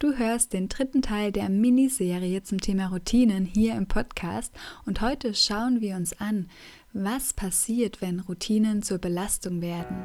Du hörst den dritten Teil der Miniserie zum Thema Routinen hier im Podcast und heute schauen wir uns an, was passiert, wenn Routinen zur Belastung werden.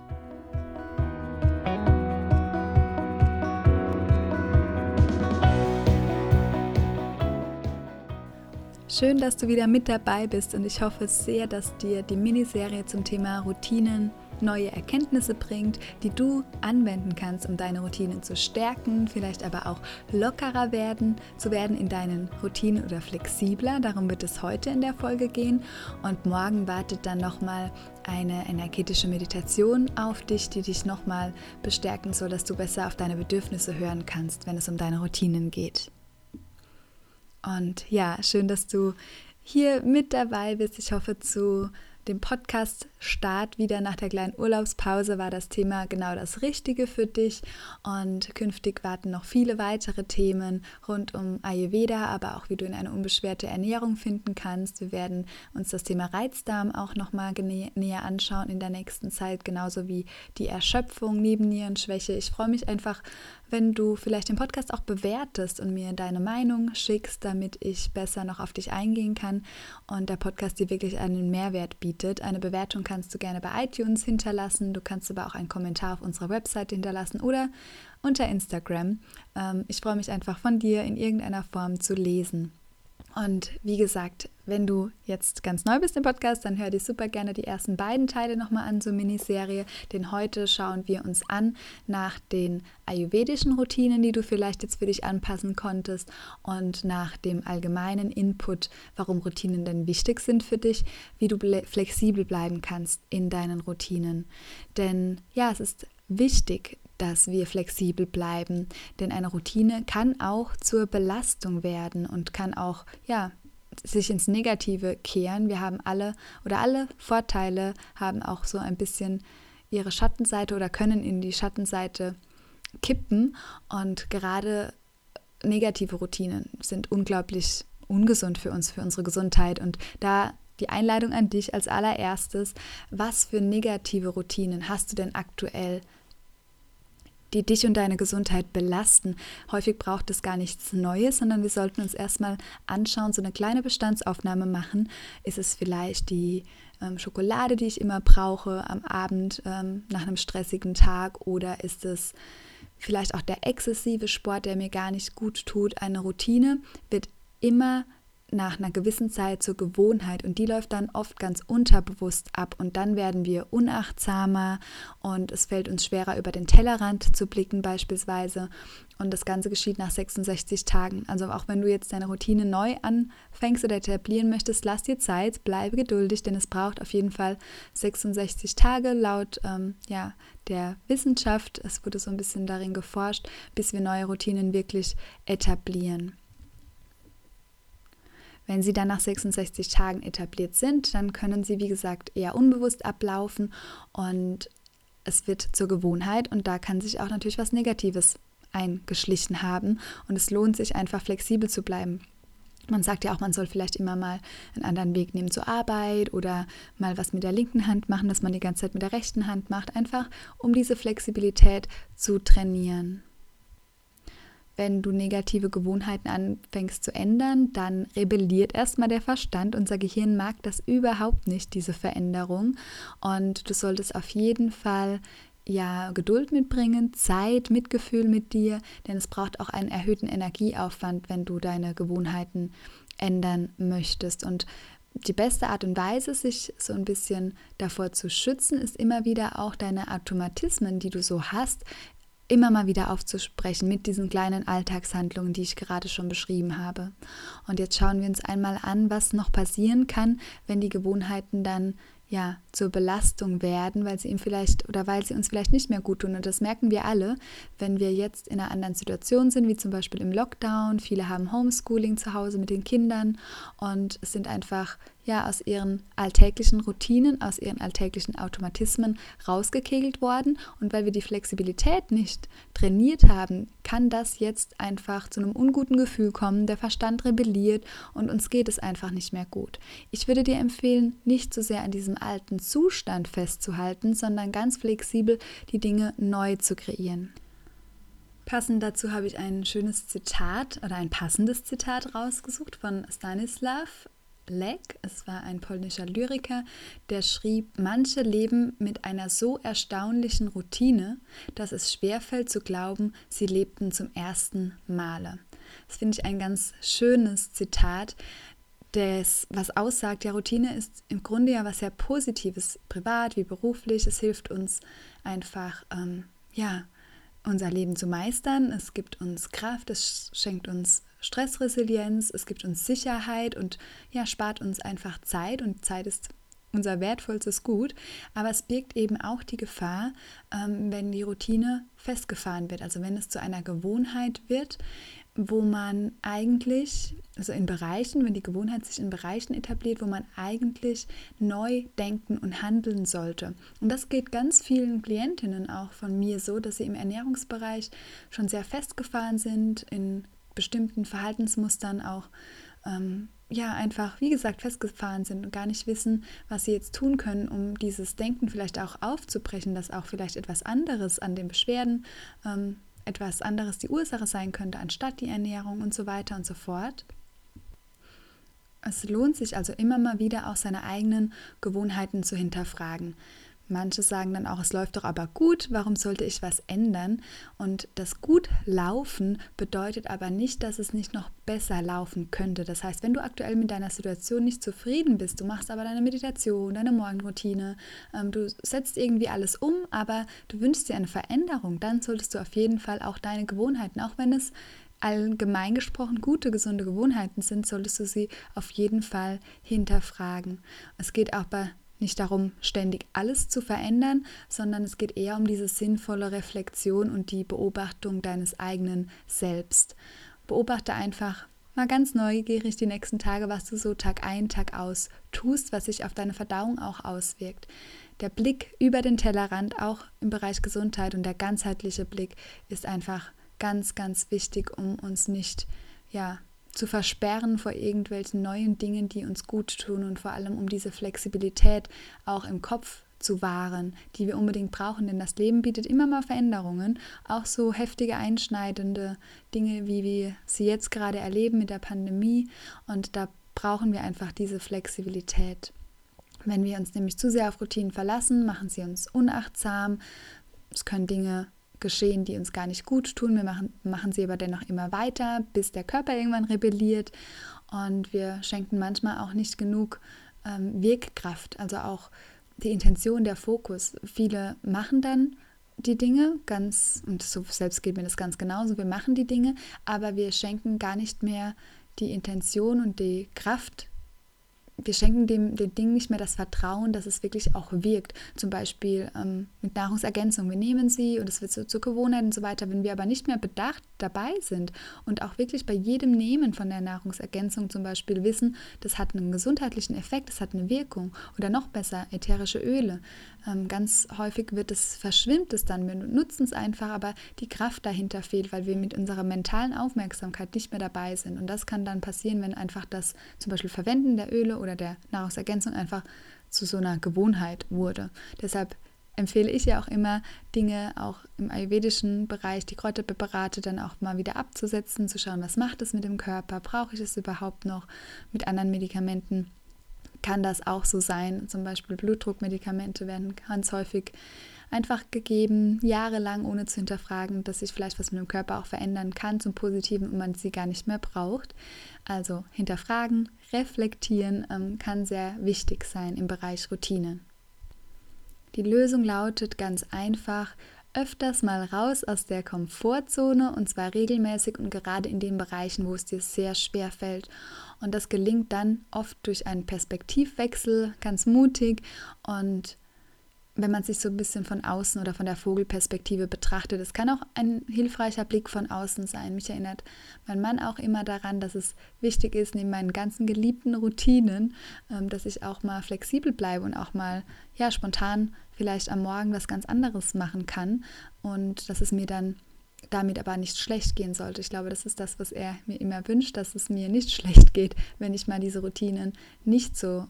Schön, dass du wieder mit dabei bist und ich hoffe sehr, dass dir die Miniserie zum Thema Routinen neue Erkenntnisse bringt, die du anwenden kannst, um deine Routinen zu stärken, vielleicht aber auch lockerer werden, zu werden in deinen Routinen oder flexibler. Darum wird es heute in der Folge gehen und morgen wartet dann nochmal eine energetische Meditation auf dich, die dich nochmal bestärken soll, dass du besser auf deine Bedürfnisse hören kannst, wenn es um deine Routinen geht. Und ja, schön, dass du hier mit dabei bist. Ich hoffe, zu dem Podcast-Start wieder nach der kleinen Urlaubspause war das Thema genau das Richtige für dich. Und künftig warten noch viele weitere Themen rund um Ayurveda, aber auch wie du in eine unbeschwerte Ernährung finden kannst. Wir werden uns das Thema Reizdarm auch nochmal näher anschauen in der nächsten Zeit, genauso wie die Erschöpfung, Nebennierenschwäche. Ich freue mich einfach wenn du vielleicht den Podcast auch bewertest und mir deine Meinung schickst, damit ich besser noch auf dich eingehen kann und der Podcast dir wirklich einen Mehrwert bietet. Eine Bewertung kannst du gerne bei iTunes hinterlassen, du kannst aber auch einen Kommentar auf unserer Website hinterlassen oder unter Instagram. Ähm, ich freue mich einfach von dir in irgendeiner Form zu lesen. Und wie gesagt, wenn du jetzt ganz neu bist im Podcast, dann hör dir super gerne die ersten beiden Teile nochmal an zur Miniserie. Denn heute schauen wir uns an nach den ayurvedischen Routinen, die du vielleicht jetzt für dich anpassen konntest und nach dem allgemeinen Input, warum Routinen denn wichtig sind für dich, wie du flexibel bleiben kannst in deinen Routinen. Denn ja, es ist wichtig, dass wir flexibel bleiben, denn eine Routine kann auch zur Belastung werden und kann auch ja sich ins Negative kehren. Wir haben alle oder alle Vorteile haben auch so ein bisschen ihre Schattenseite oder können in die Schattenseite kippen. Und gerade negative Routinen sind unglaublich ungesund für uns, für unsere Gesundheit. Und da die Einladung an dich als allererstes, was für negative Routinen hast du denn aktuell die dich und deine Gesundheit belasten. Häufig braucht es gar nichts Neues, sondern wir sollten uns erstmal anschauen, so eine kleine Bestandsaufnahme machen. Ist es vielleicht die ähm, Schokolade, die ich immer brauche am Abend ähm, nach einem stressigen Tag oder ist es vielleicht auch der exzessive Sport, der mir gar nicht gut tut? Eine Routine wird immer nach einer gewissen Zeit zur Gewohnheit und die läuft dann oft ganz unterbewusst ab und dann werden wir unachtsamer und es fällt uns schwerer über den Tellerrand zu blicken beispielsweise und das Ganze geschieht nach 66 Tagen. Also auch wenn du jetzt deine Routine neu anfängst oder etablieren möchtest, lass dir Zeit, bleibe geduldig, denn es braucht auf jeden Fall 66 Tage laut ähm, ja, der Wissenschaft. Es wurde so ein bisschen darin geforscht, bis wir neue Routinen wirklich etablieren. Wenn sie dann nach 66 Tagen etabliert sind, dann können sie, wie gesagt, eher unbewusst ablaufen und es wird zur Gewohnheit und da kann sich auch natürlich was Negatives eingeschlichen haben und es lohnt sich einfach flexibel zu bleiben. Man sagt ja auch, man soll vielleicht immer mal einen anderen Weg nehmen zur Arbeit oder mal was mit der linken Hand machen, dass man die ganze Zeit mit der rechten Hand macht, einfach um diese Flexibilität zu trainieren wenn du negative Gewohnheiten anfängst zu ändern, dann rebelliert erstmal der Verstand. Unser Gehirn mag das überhaupt nicht, diese Veränderung. Und du solltest auf jeden Fall ja Geduld mitbringen, Zeit, Mitgefühl mit dir, denn es braucht auch einen erhöhten Energieaufwand, wenn du deine Gewohnheiten ändern möchtest. Und die beste Art und Weise, sich so ein bisschen davor zu schützen, ist immer wieder auch deine Automatismen, die du so hast, immer mal wieder aufzusprechen mit diesen kleinen Alltagshandlungen, die ich gerade schon beschrieben habe. Und jetzt schauen wir uns einmal an, was noch passieren kann, wenn die Gewohnheiten dann ja, zur Belastung werden, weil sie ihm vielleicht oder weil sie uns vielleicht nicht mehr gut tun. Und das merken wir alle, wenn wir jetzt in einer anderen Situation sind, wie zum Beispiel im Lockdown. Viele haben Homeschooling zu Hause mit den Kindern und es sind einfach ja aus ihren alltäglichen Routinen, aus ihren alltäglichen Automatismen rausgekegelt worden. Und weil wir die Flexibilität nicht trainiert haben, kann das jetzt einfach zu einem unguten Gefühl kommen. Der Verstand rebelliert und uns geht es einfach nicht mehr gut. Ich würde dir empfehlen, nicht so sehr an diesem alten Zustand festzuhalten, sondern ganz flexibel die Dinge neu zu kreieren. Passend dazu habe ich ein schönes Zitat oder ein passendes Zitat rausgesucht von Stanislav Lek. Es war ein polnischer Lyriker, der schrieb, manche leben mit einer so erstaunlichen Routine, dass es schwerfällt zu glauben, sie lebten zum ersten Male. Das finde ich ein ganz schönes Zitat, das, was aussagt, ja, Routine ist im Grunde ja was sehr Positives, privat wie beruflich. Es hilft uns einfach, ähm, ja, unser Leben zu meistern. Es gibt uns Kraft, es schenkt uns Stressresilienz, es gibt uns Sicherheit und ja, spart uns einfach Zeit und Zeit ist unser wertvollstes Gut, aber es birgt eben auch die Gefahr, ähm, wenn die Routine festgefahren wird, also wenn es zu einer Gewohnheit wird, wo man eigentlich, also in Bereichen, wenn die Gewohnheit sich in Bereichen etabliert, wo man eigentlich neu denken und handeln sollte. Und das geht ganz vielen Klientinnen auch von mir so, dass sie im Ernährungsbereich schon sehr festgefahren sind, in bestimmten Verhaltensmustern auch ähm, ja einfach, wie gesagt, festgefahren sind und gar nicht wissen, was sie jetzt tun können, um dieses Denken vielleicht auch aufzubrechen, dass auch vielleicht etwas anderes an den Beschwerden ähm, etwas anderes die Ursache sein könnte, anstatt die Ernährung und so weiter und so fort. Es lohnt sich also immer mal wieder auch seine eigenen Gewohnheiten zu hinterfragen. Manche sagen dann auch, es läuft doch aber gut, warum sollte ich was ändern? Und das gut laufen bedeutet aber nicht, dass es nicht noch besser laufen könnte. Das heißt, wenn du aktuell mit deiner Situation nicht zufrieden bist, du machst aber deine Meditation, deine Morgenroutine, ähm, du setzt irgendwie alles um, aber du wünschst dir eine Veränderung, dann solltest du auf jeden Fall auch deine Gewohnheiten, auch wenn es allgemein gesprochen gute, gesunde Gewohnheiten sind, solltest du sie auf jeden Fall hinterfragen. Es geht auch bei nicht darum, ständig alles zu verändern, sondern es geht eher um diese sinnvolle Reflexion und die Beobachtung deines eigenen Selbst. Beobachte einfach mal ganz neugierig die nächsten Tage, was du so Tag ein, Tag aus tust, was sich auf deine Verdauung auch auswirkt. Der Blick über den Tellerrand, auch im Bereich Gesundheit und der ganzheitliche Blick ist einfach ganz, ganz wichtig, um uns nicht ja, zu versperren vor irgendwelchen neuen Dingen, die uns gut tun und vor allem um diese Flexibilität auch im Kopf zu wahren, die wir unbedingt brauchen, denn das Leben bietet immer mal Veränderungen, auch so heftige, einschneidende Dinge, wie wir sie jetzt gerade erleben mit der Pandemie. Und da brauchen wir einfach diese Flexibilität. Wenn wir uns nämlich zu sehr auf Routinen verlassen, machen sie uns unachtsam, es können Dinge geschehen, die uns gar nicht gut tun. Wir machen, machen sie aber dennoch immer weiter, bis der Körper irgendwann rebelliert. Und wir schenken manchmal auch nicht genug ähm, Wirkkraft, also auch die Intention, der Fokus. Viele machen dann die Dinge ganz, und so selbst geht mir das ganz genauso, wir machen die Dinge, aber wir schenken gar nicht mehr die Intention und die Kraft wir schenken dem, dem Ding nicht mehr das Vertrauen, dass es wirklich auch wirkt. Zum Beispiel ähm, mit Nahrungsergänzung. Wir nehmen sie und es wird so zur Gewohnheit und so weiter. Wenn wir aber nicht mehr bedacht dabei sind und auch wirklich bei jedem Nehmen von der Nahrungsergänzung zum Beispiel wissen, das hat einen gesundheitlichen Effekt, das hat eine Wirkung. Oder noch besser, ätherische Öle. Ähm, ganz häufig wird es, verschwimmt es dann. Wir nutzen es einfach, aber die Kraft dahinter fehlt, weil wir mit unserer mentalen Aufmerksamkeit nicht mehr dabei sind. Und das kann dann passieren, wenn einfach das zum Beispiel Verwenden der Öle oder der Nahrungsergänzung einfach zu so einer Gewohnheit wurde. Deshalb empfehle ich ja auch immer, Dinge auch im ayurvedischen Bereich, die Kräuterpräparate dann auch mal wieder abzusetzen, zu schauen, was macht es mit dem Körper, brauche ich es überhaupt noch mit anderen Medikamenten kann das auch so sein. Zum Beispiel Blutdruckmedikamente werden ganz häufig einfach gegeben, jahrelang, ohne zu hinterfragen, dass sich vielleicht was mit dem Körper auch verändern kann zum Positiven und man sie gar nicht mehr braucht. Also hinterfragen, reflektieren ähm, kann sehr wichtig sein im Bereich Routine. Die Lösung lautet ganz einfach, öfters mal raus aus der Komfortzone und zwar regelmäßig und gerade in den Bereichen, wo es dir sehr schwer fällt. Und das gelingt dann oft durch einen Perspektivwechsel, ganz mutig und wenn man sich so ein bisschen von außen oder von der Vogelperspektive betrachtet. Es kann auch ein hilfreicher Blick von außen sein. Mich erinnert mein Mann auch immer daran, dass es wichtig ist, neben meinen ganzen geliebten Routinen, ähm, dass ich auch mal flexibel bleibe und auch mal ja spontan vielleicht am Morgen was ganz anderes machen kann und dass es mir dann damit aber nicht schlecht gehen sollte. Ich glaube, das ist das, was er mir immer wünscht, dass es mir nicht schlecht geht, wenn ich mal diese Routinen nicht so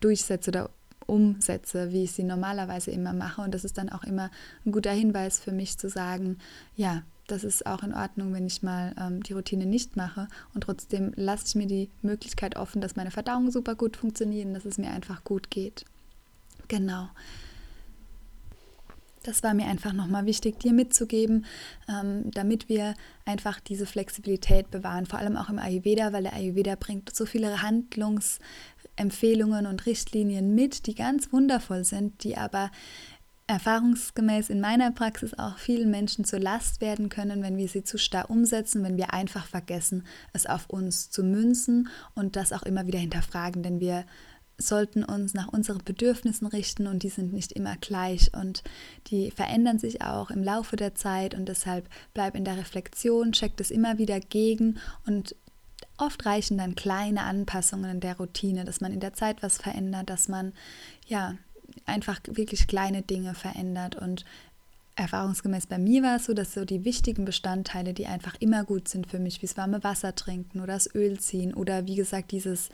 durchsetze oder umsetze, wie ich sie normalerweise immer mache. Und das ist dann auch immer ein guter Hinweis für mich zu sagen, ja, das ist auch in Ordnung, wenn ich mal ähm, die Routine nicht mache. Und trotzdem lasse ich mir die Möglichkeit offen, dass meine Verdauung super gut funktioniert und dass es mir einfach gut geht. Genau. Das war mir einfach nochmal wichtig, dir mitzugeben, ähm, damit wir einfach diese Flexibilität bewahren, vor allem auch im Ayurveda, weil der Ayurveda bringt so viele Handlungsempfehlungen und Richtlinien mit, die ganz wundervoll sind, die aber erfahrungsgemäß in meiner Praxis auch vielen Menschen zur Last werden können, wenn wir sie zu starr umsetzen, wenn wir einfach vergessen, es auf uns zu münzen und das auch immer wieder hinterfragen, denn wir sollten uns nach unseren Bedürfnissen richten und die sind nicht immer gleich und die verändern sich auch im Laufe der Zeit und deshalb bleib in der Reflexion, check das immer wieder gegen und oft reichen dann kleine Anpassungen in der Routine, dass man in der Zeit was verändert, dass man ja einfach wirklich kleine Dinge verändert und erfahrungsgemäß bei mir war es so, dass so die wichtigen Bestandteile, die einfach immer gut sind für mich, wie das warme Wasser trinken oder das Öl ziehen oder wie gesagt dieses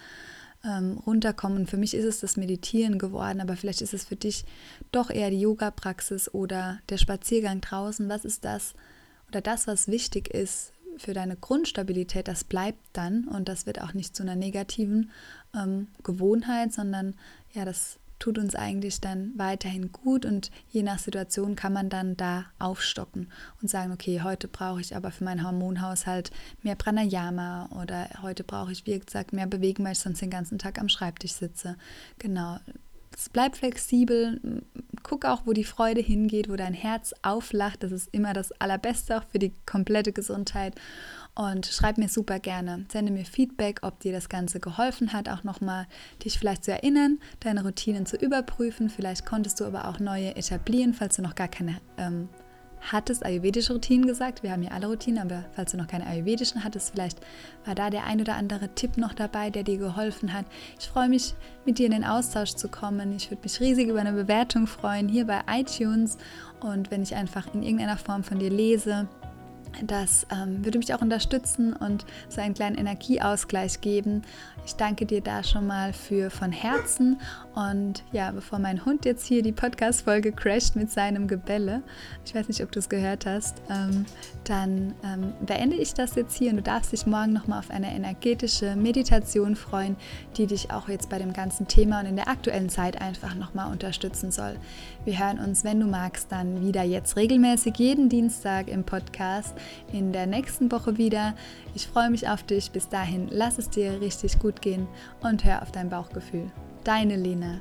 ähm, runterkommen. Für mich ist es das Meditieren geworden, aber vielleicht ist es für dich doch eher die Yoga-Praxis oder der Spaziergang draußen. Was ist das oder das, was wichtig ist für deine Grundstabilität, das bleibt dann und das wird auch nicht zu einer negativen ähm, Gewohnheit, sondern ja, das tut uns eigentlich dann weiterhin gut und je nach Situation kann man dann da aufstocken und sagen, okay, heute brauche ich aber für meinen Hormonhaushalt mehr Pranayama oder heute brauche ich, wie gesagt, mehr bewegen, weil ich sonst den ganzen Tag am Schreibtisch sitze. Genau. Bleib flexibel, guck auch, wo die Freude hingeht, wo dein Herz auflacht. Das ist immer das Allerbeste auch für die komplette Gesundheit und schreib mir super gerne. Sende mir Feedback, ob dir das Ganze geholfen hat, auch nochmal dich vielleicht zu erinnern, deine Routinen zu überprüfen. Vielleicht konntest du aber auch neue etablieren, falls du noch gar keine ähm, hattest, ayurvedische Routinen gesagt. Wir haben ja alle Routinen, aber falls du noch keine ayurvedischen hattest, vielleicht war da der ein oder andere Tipp noch dabei, der dir geholfen hat. Ich freue mich, mit dir in den Austausch zu kommen. Ich würde mich riesig über eine Bewertung freuen hier bei iTunes und wenn ich einfach in irgendeiner Form von dir lese das ähm, würde mich auch unterstützen und so einen kleinen Energieausgleich geben. Ich danke dir da schon mal für von Herzen. Und ja, bevor mein Hund jetzt hier die Podcast-Folge crasht mit seinem Gebelle, ich weiß nicht, ob du es gehört hast, ähm, dann ähm, beende ich das jetzt hier und du darfst dich morgen nochmal auf eine energetische Meditation freuen, die dich auch jetzt bei dem ganzen Thema und in der aktuellen Zeit einfach nochmal unterstützen soll. Wir hören uns, wenn du magst, dann wieder jetzt regelmäßig jeden Dienstag im Podcast in der nächsten Woche wieder. Ich freue mich auf dich. Bis dahin, lass es dir richtig gut gehen und hör auf dein Bauchgefühl. Deine Lena.